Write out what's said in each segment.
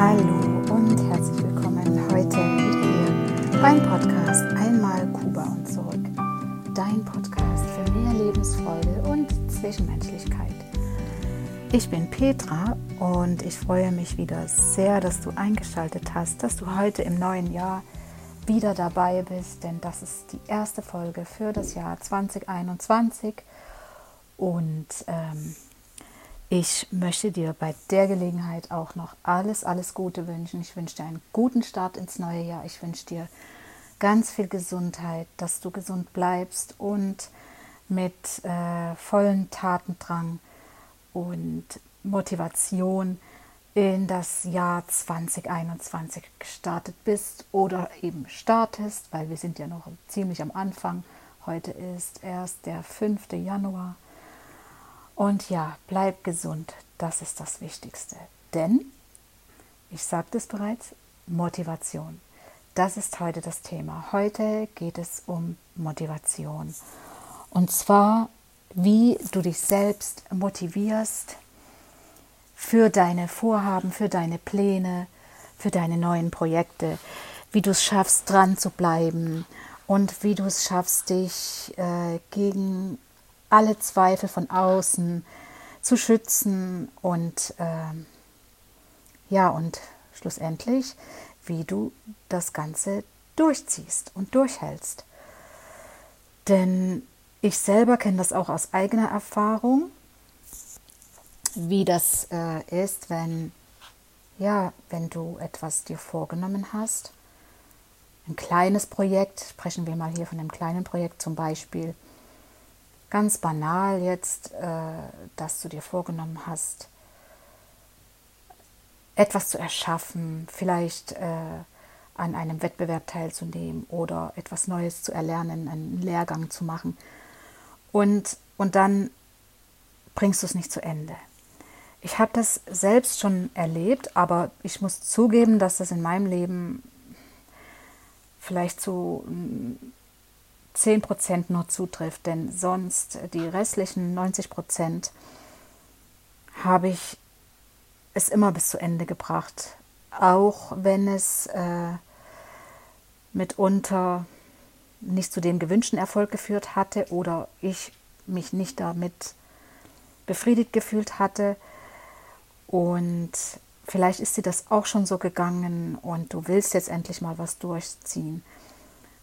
Hallo und herzlich willkommen heute wieder hier beim Podcast Einmal Kuba und zurück. Dein Podcast für mehr Lebensfreude und Zwischenmenschlichkeit. Ich bin Petra und ich freue mich wieder sehr, dass du eingeschaltet hast, dass du heute im neuen Jahr wieder dabei bist, denn das ist die erste Folge für das Jahr 2021 und ähm, ich möchte dir bei der Gelegenheit auch noch alles, alles Gute wünschen. Ich wünsche dir einen guten Start ins neue Jahr. Ich wünsche dir ganz viel Gesundheit, dass du gesund bleibst und mit äh, vollen Tatendrang und Motivation in das Jahr 2021 gestartet bist oder eben startest, weil wir sind ja noch ziemlich am Anfang. Heute ist erst der 5. Januar und ja, bleib gesund, das ist das Wichtigste. Denn, ich sagte es bereits, Motivation. Das ist heute das Thema. Heute geht es um Motivation. Und zwar, wie du dich selbst motivierst für deine Vorhaben, für deine Pläne, für deine neuen Projekte, wie du es schaffst, dran zu bleiben und wie du es schaffst, dich äh, gegen alle Zweifel von außen zu schützen und äh, ja, und schlussendlich, wie du das Ganze durchziehst und durchhältst. Denn ich selber kenne das auch aus eigener Erfahrung, wie das äh, ist, wenn ja, wenn du etwas dir vorgenommen hast. Ein kleines Projekt, sprechen wir mal hier von einem kleinen Projekt zum Beispiel, ganz banal jetzt, äh, dass du dir vorgenommen hast, etwas zu erschaffen, vielleicht äh, an einem Wettbewerb teilzunehmen oder etwas Neues zu erlernen, einen Lehrgang zu machen. Und, und dann bringst du es nicht zu Ende. Ich habe das selbst schon erlebt, aber ich muss zugeben, dass das in meinem Leben vielleicht zu 10 Prozent nur zutrifft, denn sonst die restlichen 90 Prozent habe ich es immer bis zu Ende gebracht, auch wenn es äh, mitunter nicht zu dem gewünschten Erfolg geführt hatte oder ich mich nicht damit befriedigt gefühlt hatte. Und vielleicht ist dir das auch schon so gegangen und du willst jetzt endlich mal was durchziehen.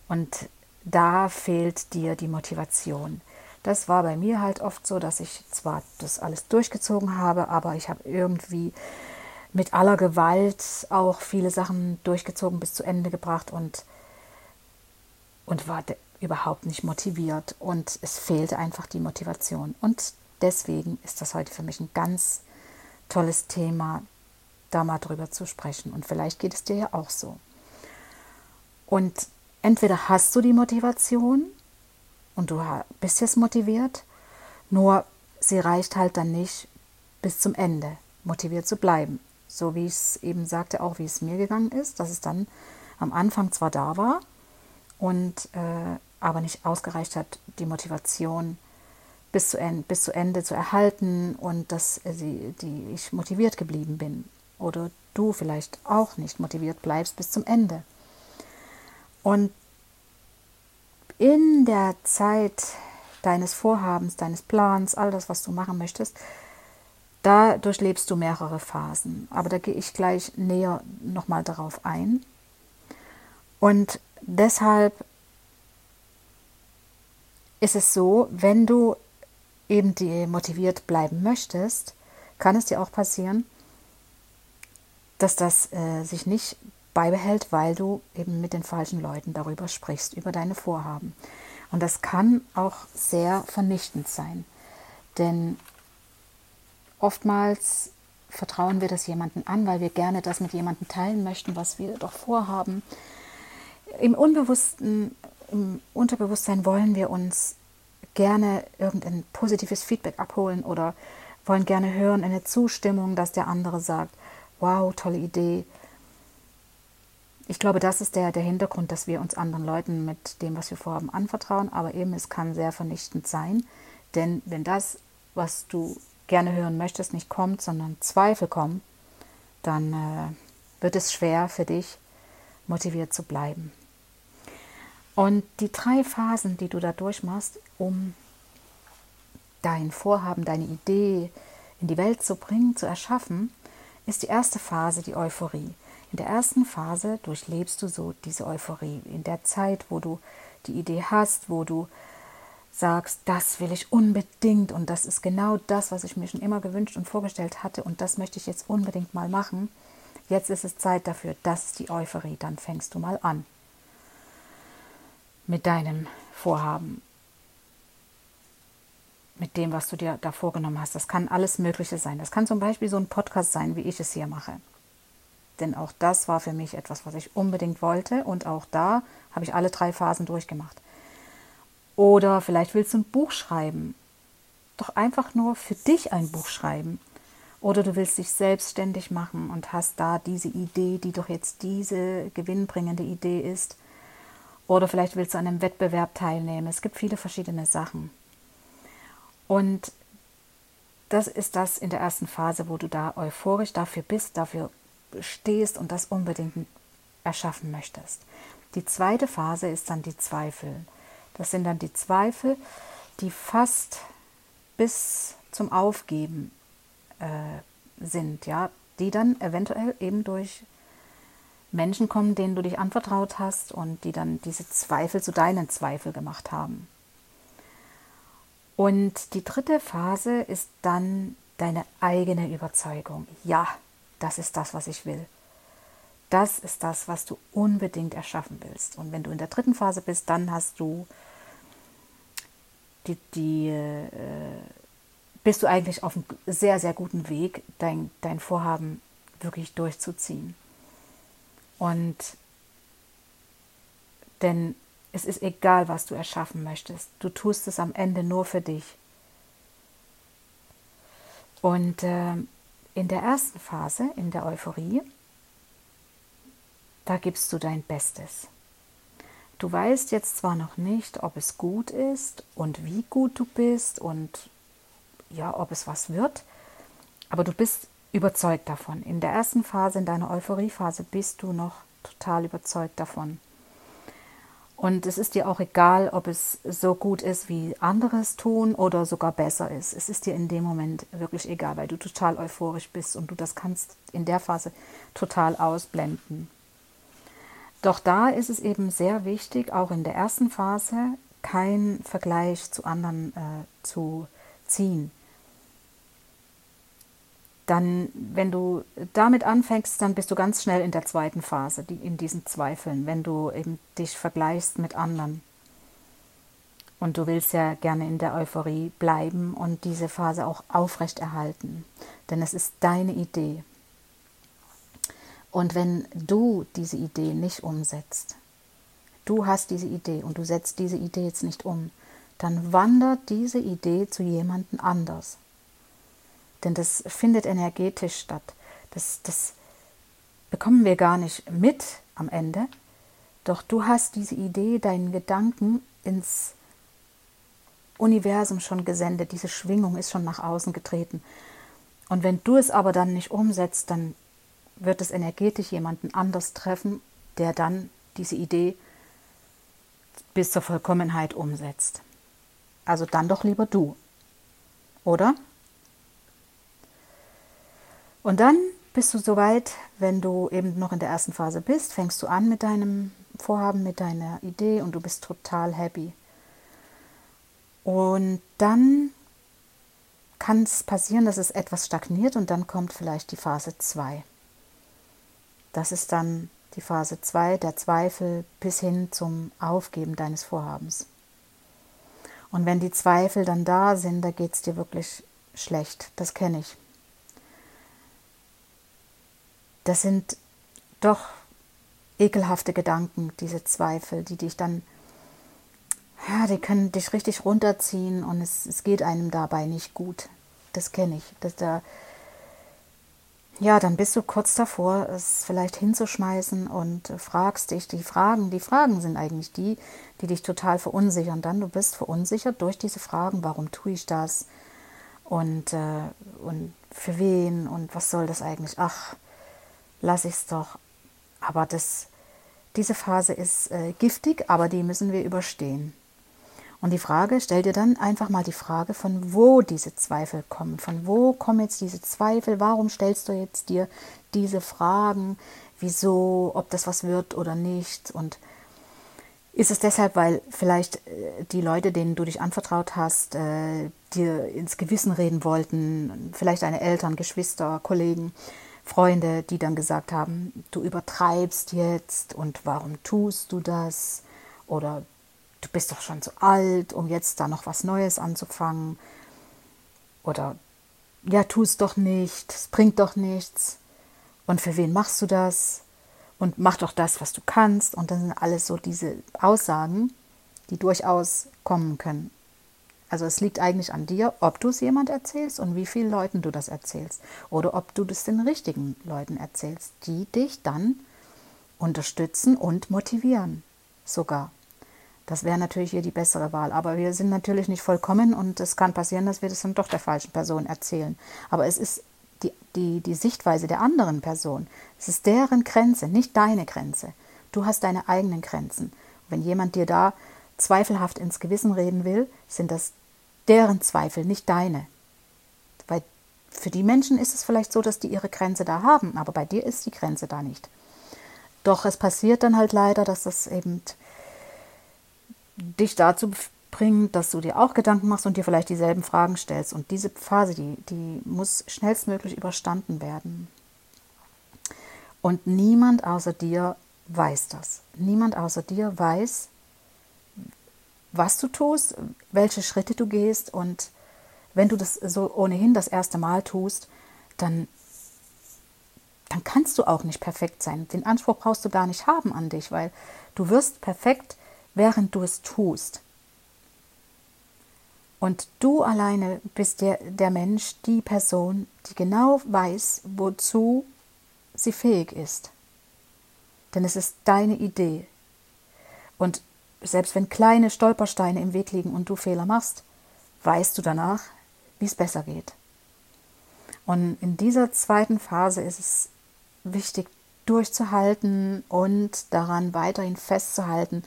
Und da fehlt dir die Motivation. Das war bei mir halt oft so, dass ich zwar das alles durchgezogen habe, aber ich habe irgendwie mit aller Gewalt auch viele Sachen durchgezogen, bis zu Ende gebracht und, und war überhaupt nicht motiviert. Und es fehlte einfach die Motivation. Und deswegen ist das heute für mich ein ganz tolles Thema, da mal drüber zu sprechen. Und vielleicht geht es dir ja auch so. Und entweder hast du die Motivation und du bist jetzt motiviert, nur sie reicht halt dann nicht bis zum Ende motiviert zu bleiben. So wie ich es eben sagte, auch wie es mir gegangen ist, dass es dann am Anfang zwar da war und äh, aber nicht ausgereicht hat, die Motivation bis zu, Ende, bis zu Ende zu erhalten und dass sie, die ich motiviert geblieben bin. Oder du vielleicht auch nicht motiviert bleibst bis zum Ende. Und in der Zeit deines Vorhabens, deines Plans, all das, was du machen möchtest, da durchlebst du mehrere Phasen. Aber da gehe ich gleich näher nochmal darauf ein. Und deshalb ist es so, wenn du eben motiviert bleiben möchtest, kann es dir auch passieren, dass das äh, sich nicht beibehält, weil du eben mit den falschen Leuten darüber sprichst, über deine Vorhaben. Und das kann auch sehr vernichtend sein. Denn oftmals vertrauen wir das jemandem an, weil wir gerne das mit jemandem teilen möchten, was wir doch vorhaben. Im Unbewussten, im Unterbewusstsein wollen wir uns gerne irgendein positives Feedback abholen oder wollen gerne hören, eine Zustimmung, dass der andere sagt, wow, tolle Idee, ich glaube, das ist der, der Hintergrund, dass wir uns anderen Leuten mit dem, was wir vorhaben, anvertrauen. Aber eben, es kann sehr vernichtend sein. Denn wenn das, was du gerne hören möchtest, nicht kommt, sondern Zweifel kommen, dann, äh, wird es schwer für dich, motiviert zu bleiben. Und die drei Phasen, die du da durchmachst, um dein Vorhaben, deine Idee in die Welt zu bringen, zu erschaffen, ist die erste Phase die Euphorie. In der ersten Phase durchlebst du so diese Euphorie. In der Zeit, wo du die Idee hast, wo du sagst, das will ich unbedingt und das ist genau das, was ich mir schon immer gewünscht und vorgestellt hatte und das möchte ich jetzt unbedingt mal machen. Jetzt ist es Zeit dafür, das ist die Euphorie, dann fängst du mal an mit deinem Vorhaben, mit dem, was du dir da vorgenommen hast. Das kann alles Mögliche sein. Das kann zum Beispiel so ein Podcast sein, wie ich es hier mache. Denn auch das war für mich etwas, was ich unbedingt wollte und auch da habe ich alle drei Phasen durchgemacht. Oder vielleicht willst du ein Buch schreiben. Doch einfach nur für dich ein Buch schreiben. Oder du willst dich selbstständig machen und hast da diese Idee, die doch jetzt diese gewinnbringende Idee ist. Oder vielleicht willst du an einem Wettbewerb teilnehmen. Es gibt viele verschiedene Sachen. Und das ist das in der ersten Phase, wo du da euphorisch dafür bist, dafür stehst und das unbedingt erschaffen möchtest. Die zweite Phase ist dann die Zweifel. Das sind dann die Zweifel, die fast bis zum Aufgeben äh, sind, ja, die dann eventuell eben durch Menschen kommen, denen du dich anvertraut hast und die dann diese Zweifel zu deinen Zweifel gemacht haben. Und die dritte Phase ist dann deine eigene Überzeugung. Ja, das ist das, was ich will. Das ist das, was du unbedingt erschaffen willst. Und wenn du in der dritten Phase bist, dann hast du die, die äh, bist du eigentlich auf einem sehr, sehr guten Weg, dein, dein Vorhaben wirklich durchzuziehen. Und denn es ist egal, was du erschaffen möchtest. Du tust es am Ende nur für dich. Und äh, in der ersten Phase, in der Euphorie, da gibst du dein Bestes. Du weißt jetzt zwar noch nicht, ob es gut ist und wie gut du bist und ja, ob es was wird, aber du bist überzeugt davon. In der ersten Phase, in deiner Euphoriephase, bist du noch total überzeugt davon. Und es ist dir auch egal, ob es so gut ist, wie andere es tun oder sogar besser ist. Es ist dir in dem Moment wirklich egal, weil du total euphorisch bist und du das kannst in der Phase total ausblenden. Doch da ist es eben sehr wichtig, auch in der ersten Phase keinen Vergleich zu anderen äh, zu ziehen. Dann, wenn du damit anfängst, dann bist du ganz schnell in der zweiten Phase, die, in diesen Zweifeln, wenn du eben dich vergleichst mit anderen. Und du willst ja gerne in der Euphorie bleiben und diese Phase auch aufrechterhalten. Denn es ist deine Idee. Und wenn du diese Idee nicht umsetzt, du hast diese Idee und du setzt diese Idee jetzt nicht um, dann wandert diese Idee zu jemandem anders. Denn das findet energetisch statt. Das, das bekommen wir gar nicht mit am Ende. Doch du hast diese Idee, deinen Gedanken ins Universum schon gesendet. Diese Schwingung ist schon nach außen getreten. Und wenn du es aber dann nicht umsetzt, dann wird es energetisch jemanden anders treffen, der dann diese Idee bis zur Vollkommenheit umsetzt. Also dann doch lieber du, oder? Und dann bist du soweit, wenn du eben noch in der ersten Phase bist, fängst du an mit deinem Vorhaben, mit deiner Idee und du bist total happy. Und dann kann es passieren, dass es etwas stagniert und dann kommt vielleicht die Phase 2. Das ist dann die Phase 2, der Zweifel bis hin zum Aufgeben deines Vorhabens. Und wenn die Zweifel dann da sind, da geht es dir wirklich schlecht. Das kenne ich. Das sind doch ekelhafte Gedanken, diese Zweifel, die dich dann, ja, die können dich richtig runterziehen und es, es geht einem dabei nicht gut. Das kenne ich. Das, da, ja, dann bist du kurz davor, es vielleicht hinzuschmeißen und fragst dich die Fragen. Die Fragen sind eigentlich die, die dich total verunsichern. Dann du bist verunsichert durch diese Fragen, warum tue ich das und, äh, und für wen und was soll das eigentlich? Ach, lasse ich es doch. Aber das, diese Phase ist äh, giftig, aber die müssen wir überstehen. Und die Frage, stell dir dann einfach mal die Frage, von wo diese Zweifel kommen. Von wo kommen jetzt diese Zweifel? Warum stellst du jetzt dir diese Fragen? Wieso, ob das was wird oder nicht? Und ist es deshalb, weil vielleicht äh, die Leute, denen du dich anvertraut hast, äh, dir ins Gewissen reden wollten, vielleicht deine Eltern, Geschwister, Kollegen, Freunde, die dann gesagt haben, du übertreibst jetzt und warum tust du das? Oder du bist doch schon zu alt, um jetzt da noch was Neues anzufangen. Oder ja, tu es doch nicht, es bringt doch nichts. Und für wen machst du das? und mach doch das, was du kannst. Und dann sind alles so diese Aussagen, die durchaus kommen können. Also es liegt eigentlich an dir, ob du es jemand erzählst und wie vielen Leuten du das erzählst. Oder ob du das den richtigen Leuten erzählst, die dich dann unterstützen und motivieren sogar. Das wäre natürlich hier die bessere Wahl. Aber wir sind natürlich nicht vollkommen und es kann passieren, dass wir das dann doch der falschen Person erzählen. Aber es ist die, die, die Sichtweise der anderen Person. Es ist deren Grenze, nicht deine Grenze. Du hast deine eigenen Grenzen. wenn jemand dir da zweifelhaft ins Gewissen reden will, sind das deren Zweifel, nicht deine. Weil für die Menschen ist es vielleicht so, dass die ihre Grenze da haben, aber bei dir ist die Grenze da nicht. Doch es passiert dann halt leider, dass das eben dich dazu bringen, dass du dir auch Gedanken machst und dir vielleicht dieselben Fragen stellst. Und diese Phase, die, die muss schnellstmöglich überstanden werden. Und niemand außer dir weiß das. Niemand außer dir weiß, was du tust, welche Schritte du gehst. Und wenn du das so ohnehin das erste Mal tust, dann, dann kannst du auch nicht perfekt sein. Den Anspruch brauchst du gar nicht haben an dich, weil du wirst perfekt, während du es tust. Und du alleine bist der, der Mensch, die Person, die genau weiß, wozu sie fähig ist. Denn es ist deine Idee. Und selbst wenn kleine Stolpersteine im Weg liegen und du Fehler machst, weißt du danach, wie es besser geht. Und in dieser zweiten Phase ist es wichtig, durchzuhalten und daran weiterhin festzuhalten,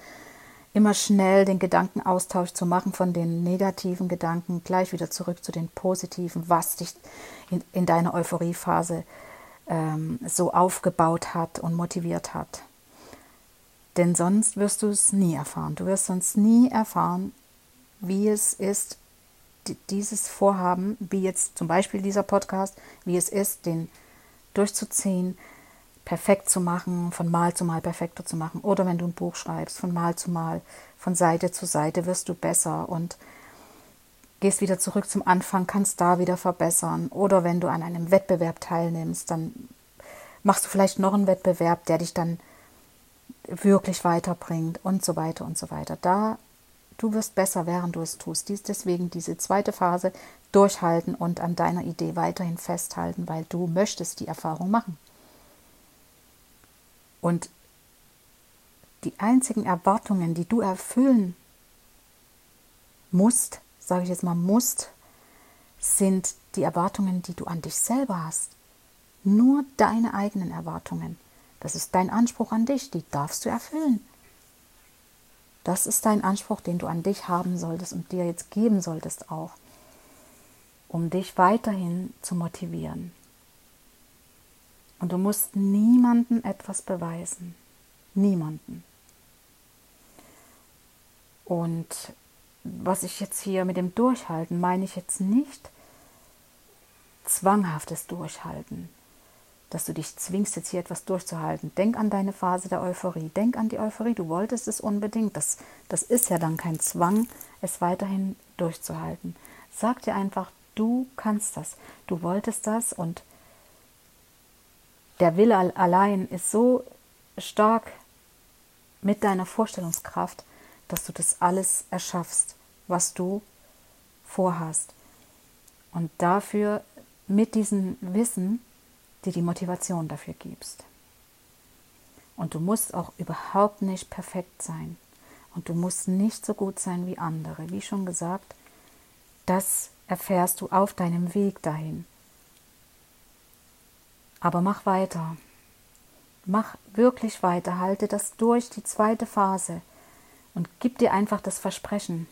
immer schnell den Gedankenaustausch zu machen von den negativen Gedanken gleich wieder zurück zu den positiven, was dich in, in deiner Euphoriephase ähm, so aufgebaut hat und motiviert hat. Denn sonst wirst du es nie erfahren. Du wirst sonst nie erfahren, wie es ist, dieses Vorhaben, wie jetzt zum Beispiel dieser Podcast, wie es ist, den durchzuziehen, perfekt zu machen, von Mal zu Mal perfekter zu machen. Oder wenn du ein Buch schreibst, von Mal zu Mal, von Seite zu Seite wirst du besser und gehst wieder zurück zum Anfang, kannst da wieder verbessern. Oder wenn du an einem Wettbewerb teilnimmst, dann machst du vielleicht noch einen Wettbewerb, der dich dann wirklich weiterbringt und so weiter und so weiter. Da du wirst besser, während du es tust. Dies deswegen diese zweite Phase durchhalten und an deiner Idee weiterhin festhalten, weil du möchtest die Erfahrung machen. Und die einzigen Erwartungen, die du erfüllen musst, sage ich jetzt mal musst, sind die Erwartungen, die du an dich selber hast. Nur deine eigenen Erwartungen. Das ist dein Anspruch an dich, die darfst du erfüllen. Das ist dein Anspruch, den du an dich haben solltest und dir jetzt geben solltest auch, um dich weiterhin zu motivieren. Und du musst niemandem etwas beweisen. Niemanden. Und was ich jetzt hier mit dem Durchhalten meine ich jetzt nicht zwanghaftes Durchhalten, dass du dich zwingst, jetzt hier etwas durchzuhalten. Denk an deine Phase der Euphorie. Denk an die Euphorie. Du wolltest es unbedingt. Das, das ist ja dann kein Zwang, es weiterhin durchzuhalten. Sag dir einfach, du kannst das. Du wolltest das und der Wille allein ist so stark mit deiner Vorstellungskraft, dass du das alles erschaffst, was du vorhast. Und dafür mit diesem Wissen dir die Motivation dafür gibst. Und du musst auch überhaupt nicht perfekt sein. Und du musst nicht so gut sein wie andere. Wie schon gesagt, das erfährst du auf deinem Weg dahin. Aber mach weiter. Mach wirklich weiter, halte das durch die zweite Phase und gib dir einfach das Versprechen.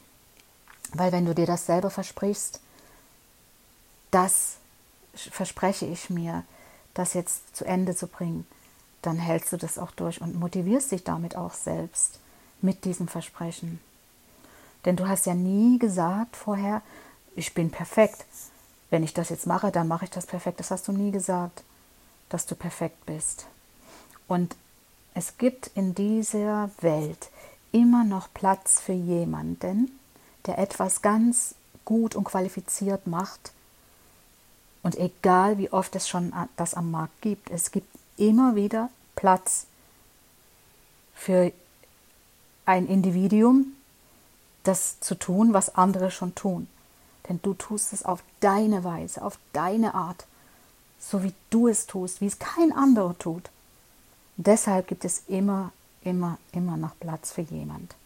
Weil wenn du dir das selber versprichst, das verspreche ich mir, das jetzt zu Ende zu bringen, dann hältst du das auch durch und motivierst dich damit auch selbst mit diesem Versprechen. Denn du hast ja nie gesagt vorher, ich bin perfekt. Wenn ich das jetzt mache, dann mache ich das perfekt. Das hast du nie gesagt, dass du perfekt bist. Und es gibt in dieser Welt immer noch Platz für jemanden, der etwas ganz gut und qualifiziert macht. Und egal wie oft es schon das am Markt gibt, es gibt immer wieder Platz für ein Individuum, das zu tun, was andere schon tun. Denn du tust es auf deine Weise, auf deine Art, so wie du es tust, wie es kein anderer tut. Und deshalb gibt es immer, immer, immer noch Platz für jemand,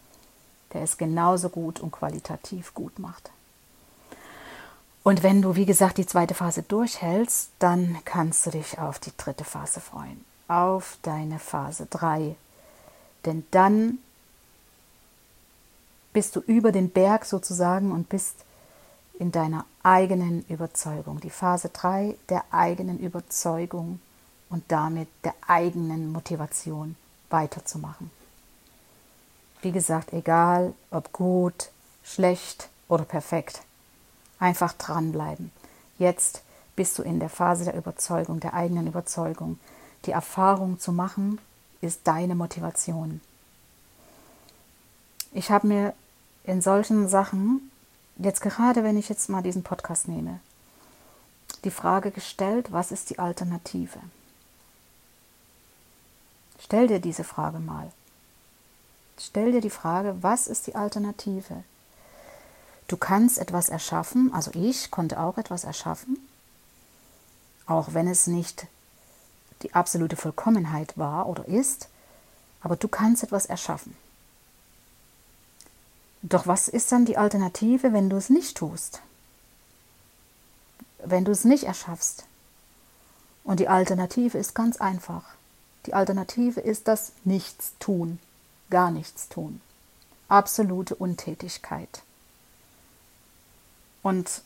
der es genauso gut und qualitativ gut macht. Und wenn du, wie gesagt, die zweite Phase durchhältst, dann kannst du dich auf die dritte Phase freuen, auf deine Phase 3. Denn dann bist du über den Berg sozusagen und bist in deiner eigenen Überzeugung. Die Phase 3 der eigenen Überzeugung und damit der eigenen Motivation weiterzumachen. Wie gesagt, egal ob gut, schlecht oder perfekt, einfach dranbleiben. Jetzt bist du in der Phase der Überzeugung, der eigenen Überzeugung. Die Erfahrung zu machen ist deine Motivation. Ich habe mir in solchen Sachen, jetzt gerade wenn ich jetzt mal diesen Podcast nehme, die Frage gestellt, was ist die Alternative? Stell dir diese Frage mal. Stell dir die Frage, was ist die Alternative? Du kannst etwas erschaffen, also ich konnte auch etwas erschaffen, auch wenn es nicht die absolute Vollkommenheit war oder ist, aber du kannst etwas erschaffen. Doch was ist dann die Alternative, wenn du es nicht tust? Wenn du es nicht erschaffst? Und die Alternative ist ganz einfach. Die Alternative ist das Nichtstun, gar nichts tun. Absolute Untätigkeit. Und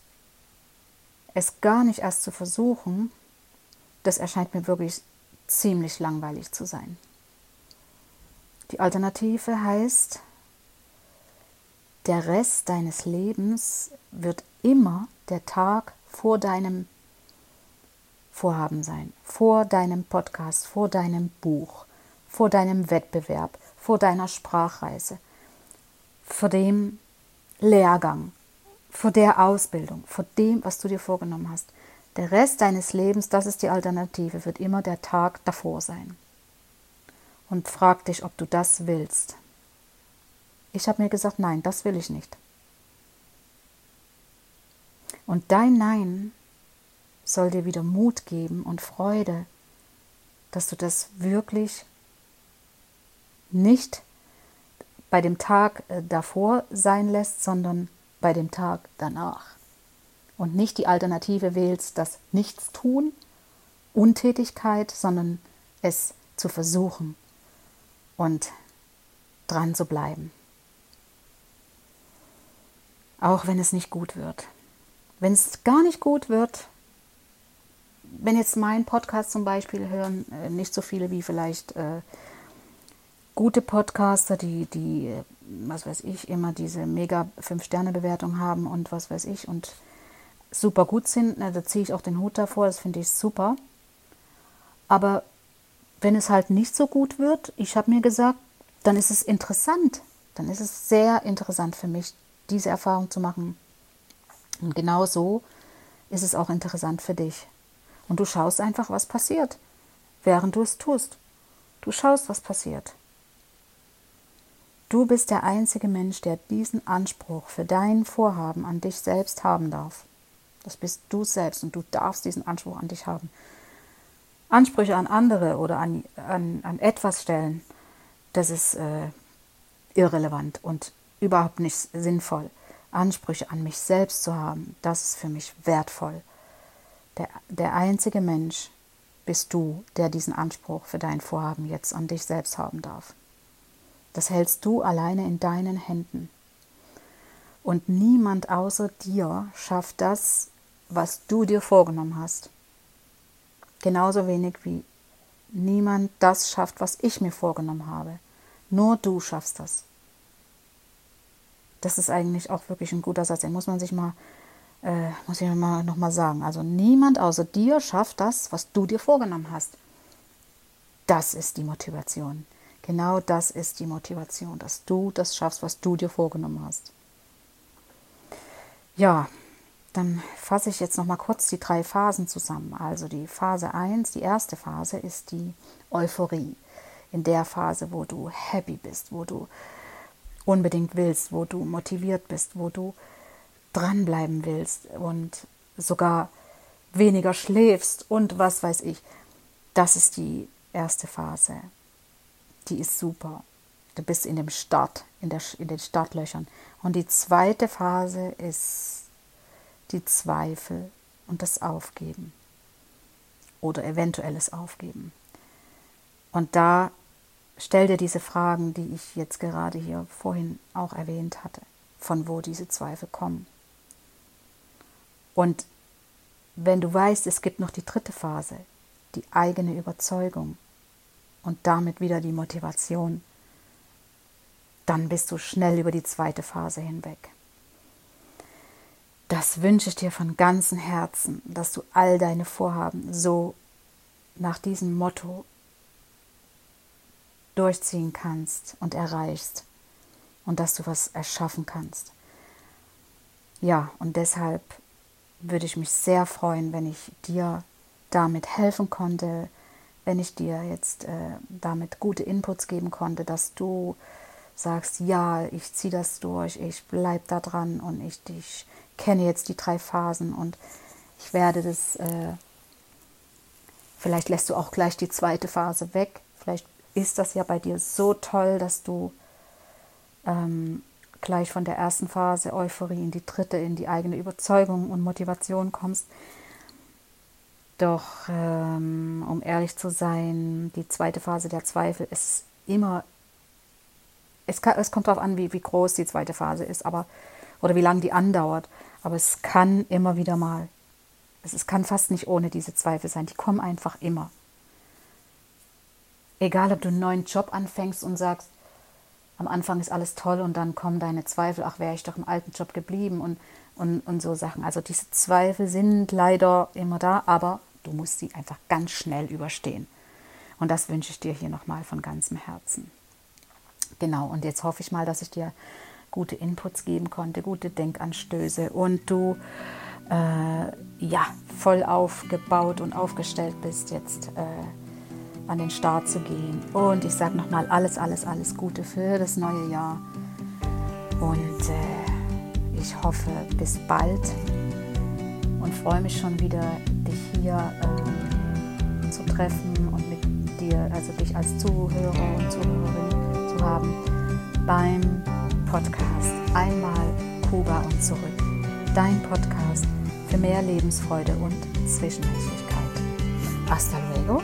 es gar nicht erst zu versuchen, das erscheint mir wirklich ziemlich langweilig zu sein. Die Alternative heißt, der Rest deines Lebens wird immer der Tag vor deinem Vorhaben sein, vor deinem Podcast, vor deinem Buch, vor deinem Wettbewerb, vor deiner Sprachreise, vor dem Lehrgang, vor der Ausbildung, vor dem, was du dir vorgenommen hast. Der Rest deines Lebens, das ist die Alternative, wird immer der Tag davor sein. Und frag dich, ob du das willst. Ich habe mir gesagt, nein, das will ich nicht. Und dein Nein soll dir wieder Mut geben und Freude, dass du das wirklich nicht bei dem Tag äh, davor sein lässt, sondern bei dem Tag danach. Und nicht die Alternative wählst, das Nichtstun, Untätigkeit, sondern es zu versuchen und dran zu bleiben auch wenn es nicht gut wird. Wenn es gar nicht gut wird, wenn jetzt mein Podcast zum Beispiel hören, äh, nicht so viele wie vielleicht äh, gute Podcaster, die, die, äh, was weiß ich, immer diese mega 5-Sterne-Bewertung haben und was weiß ich und super gut sind, na, da ziehe ich auch den Hut davor, das finde ich super. Aber wenn es halt nicht so gut wird, ich habe mir gesagt, dann ist es interessant. Dann ist es sehr interessant für mich, diese Erfahrung zu machen. Und genau so ist es auch interessant für dich. Und du schaust einfach, was passiert, während du es tust. Du schaust, was passiert. Du bist der einzige Mensch, der diesen Anspruch für dein Vorhaben an dich selbst haben darf. Das bist du selbst und du darfst diesen Anspruch an dich haben. Ansprüche an andere oder an, an, an etwas stellen, das ist äh, irrelevant und überhaupt nicht sinnvoll. Ansprüche an mich selbst zu haben, das ist für mich wertvoll. Der, der einzige Mensch, bist du, der diesen Anspruch für dein Vorhaben jetzt an dich selbst haben darf. Das hältst du alleine in deinen Händen. Und niemand außer dir schafft das, was du dir vorgenommen hast. Genauso wenig wie niemand das schafft, was ich mir vorgenommen habe. Nur du schaffst das. Das ist eigentlich auch wirklich ein guter Satz. Den muss man sich mal, äh, muss ich mal noch sagen. Also niemand außer dir schafft das, was du dir vorgenommen hast. Das ist die Motivation. Genau das ist die Motivation, dass du das schaffst, was du dir vorgenommen hast. Ja, dann fasse ich jetzt noch mal kurz die drei Phasen zusammen. Also die Phase 1, die erste Phase ist die Euphorie. In der Phase, wo du happy bist, wo du unbedingt willst, wo du motiviert bist, wo du dranbleiben willst und sogar weniger schläfst und was weiß ich. Das ist die erste Phase. Die ist super. Du bist in dem Start, in, der, in den Startlöchern. Und die zweite Phase ist die Zweifel und das Aufgeben oder eventuelles Aufgeben. Und da stell dir diese Fragen, die ich jetzt gerade hier vorhin auch erwähnt hatte, von wo diese Zweifel kommen. Und wenn du weißt, es gibt noch die dritte Phase, die eigene Überzeugung und damit wieder die Motivation, dann bist du schnell über die zweite Phase hinweg. Das wünsche ich dir von ganzem Herzen, dass du all deine Vorhaben so nach diesem Motto durchziehen kannst und erreichst und dass du was erschaffen kannst. Ja, und deshalb würde ich mich sehr freuen, wenn ich dir damit helfen konnte, wenn ich dir jetzt äh, damit gute Inputs geben konnte, dass du sagst, ja, ich ziehe das durch, ich bleibe da dran und ich, ich kenne jetzt die drei Phasen und ich werde das, äh, vielleicht lässt du auch gleich die zweite Phase weg, vielleicht ist das ja bei dir so toll, dass du ähm, gleich von der ersten Phase Euphorie in die dritte, in die eigene Überzeugung und Motivation kommst. Doch ähm, um ehrlich zu sein, die zweite Phase der Zweifel ist immer es, kann, es kommt darauf an, wie, wie groß die zweite Phase ist, aber oder wie lange die andauert. Aber es kann immer wieder mal, es, es kann fast nicht ohne diese Zweifel sein. Die kommen einfach immer. Egal, ob du einen neuen Job anfängst und sagst, am Anfang ist alles toll und dann kommen deine Zweifel, ach, wäre ich doch im alten Job geblieben und, und, und so Sachen. Also diese Zweifel sind leider immer da, aber du musst sie einfach ganz schnell überstehen. Und das wünsche ich dir hier nochmal von ganzem Herzen. Genau, und jetzt hoffe ich mal, dass ich dir gute Inputs geben konnte, gute Denkanstöße und du äh, ja voll aufgebaut und aufgestellt bist, jetzt äh, an den Start zu gehen. Und ich sage nochmal alles, alles, alles Gute für das neue Jahr. Und äh, ich hoffe, bis bald und freue mich schon wieder, dich hier ähm, zu treffen und mit dir, also dich als Zuhörer und Zuhörerin haben beim Podcast Einmal Kuba und zurück. Dein Podcast für mehr Lebensfreude und Zwischenmenschlichkeit. Hasta luego,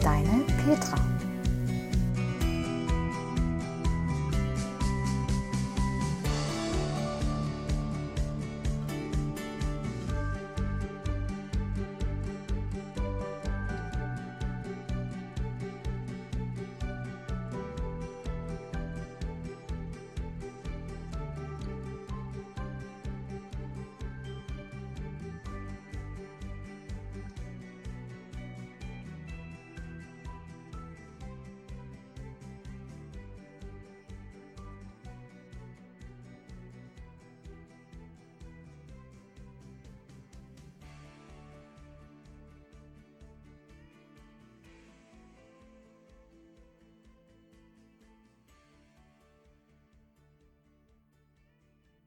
deine Petra.